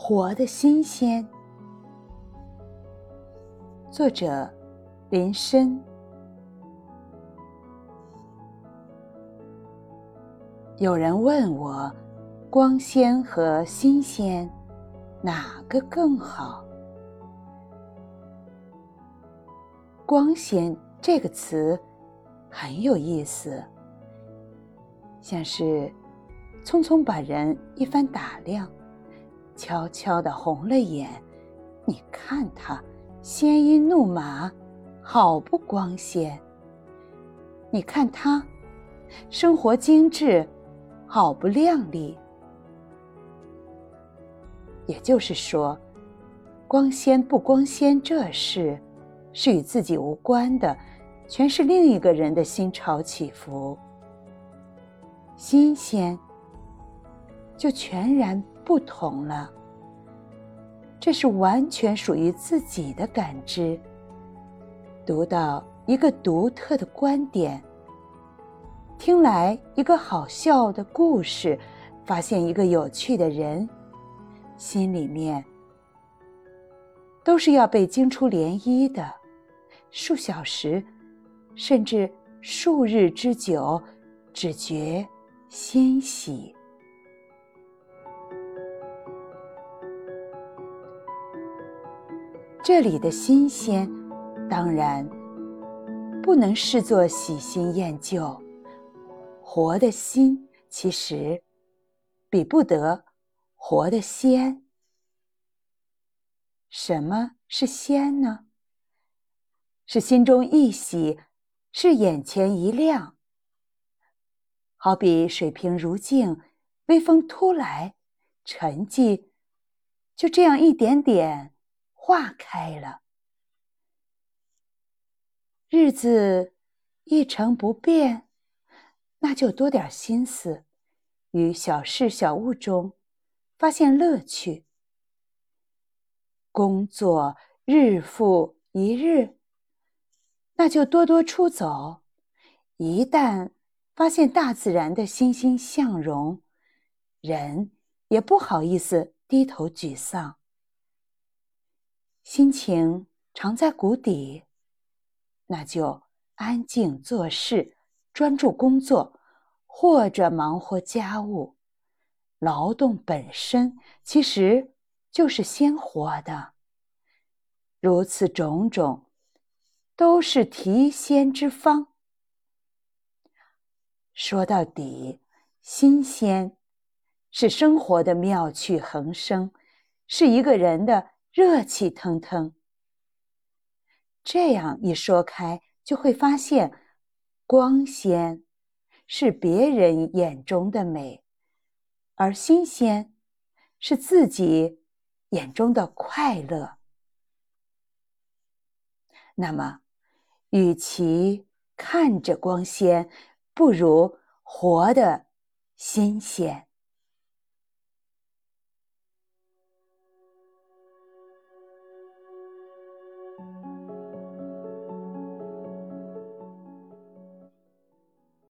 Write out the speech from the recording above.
活的新鲜。作者：林深。有人问我，光鲜和新鲜，哪个更好？光鲜这个词很有意思，像是匆匆把人一番打量，悄悄的红了眼。你看他鲜衣怒马，好不光鲜。你看他生活精致。好不靓丽，也就是说，光鲜不光鲜这事，是与自己无关的，全是另一个人的心潮起伏。新鲜，就全然不同了。这是完全属于自己的感知，读到一个独特的观点。听来一个好笑的故事，发现一个有趣的人，心里面都是要被惊出涟漪的，数小时，甚至数日之久，只觉欣喜。这里的新鲜，当然不能视作喜新厌旧。活的心其实比不得活的鲜。什么是鲜呢？是心中一喜，是眼前一亮。好比水平如镜，微风突来，沉寂就这样一点点化开了。日子一成不变。那就多点心思，于小事小物中发现乐趣。工作日复一日，那就多多出走。一旦发现大自然的欣欣向荣，人也不好意思低头沮丧。心情常在谷底，那就安静做事。专注工作，或者忙活家务，劳动本身其实就是鲜活的。如此种种，都是提鲜之方。说到底，新鲜是生活的妙趣横生，是一个人的热气腾腾。这样一说开，就会发现。光鲜是别人眼中的美，而新鲜是自己眼中的快乐。那么，与其看着光鲜，不如活得新鲜。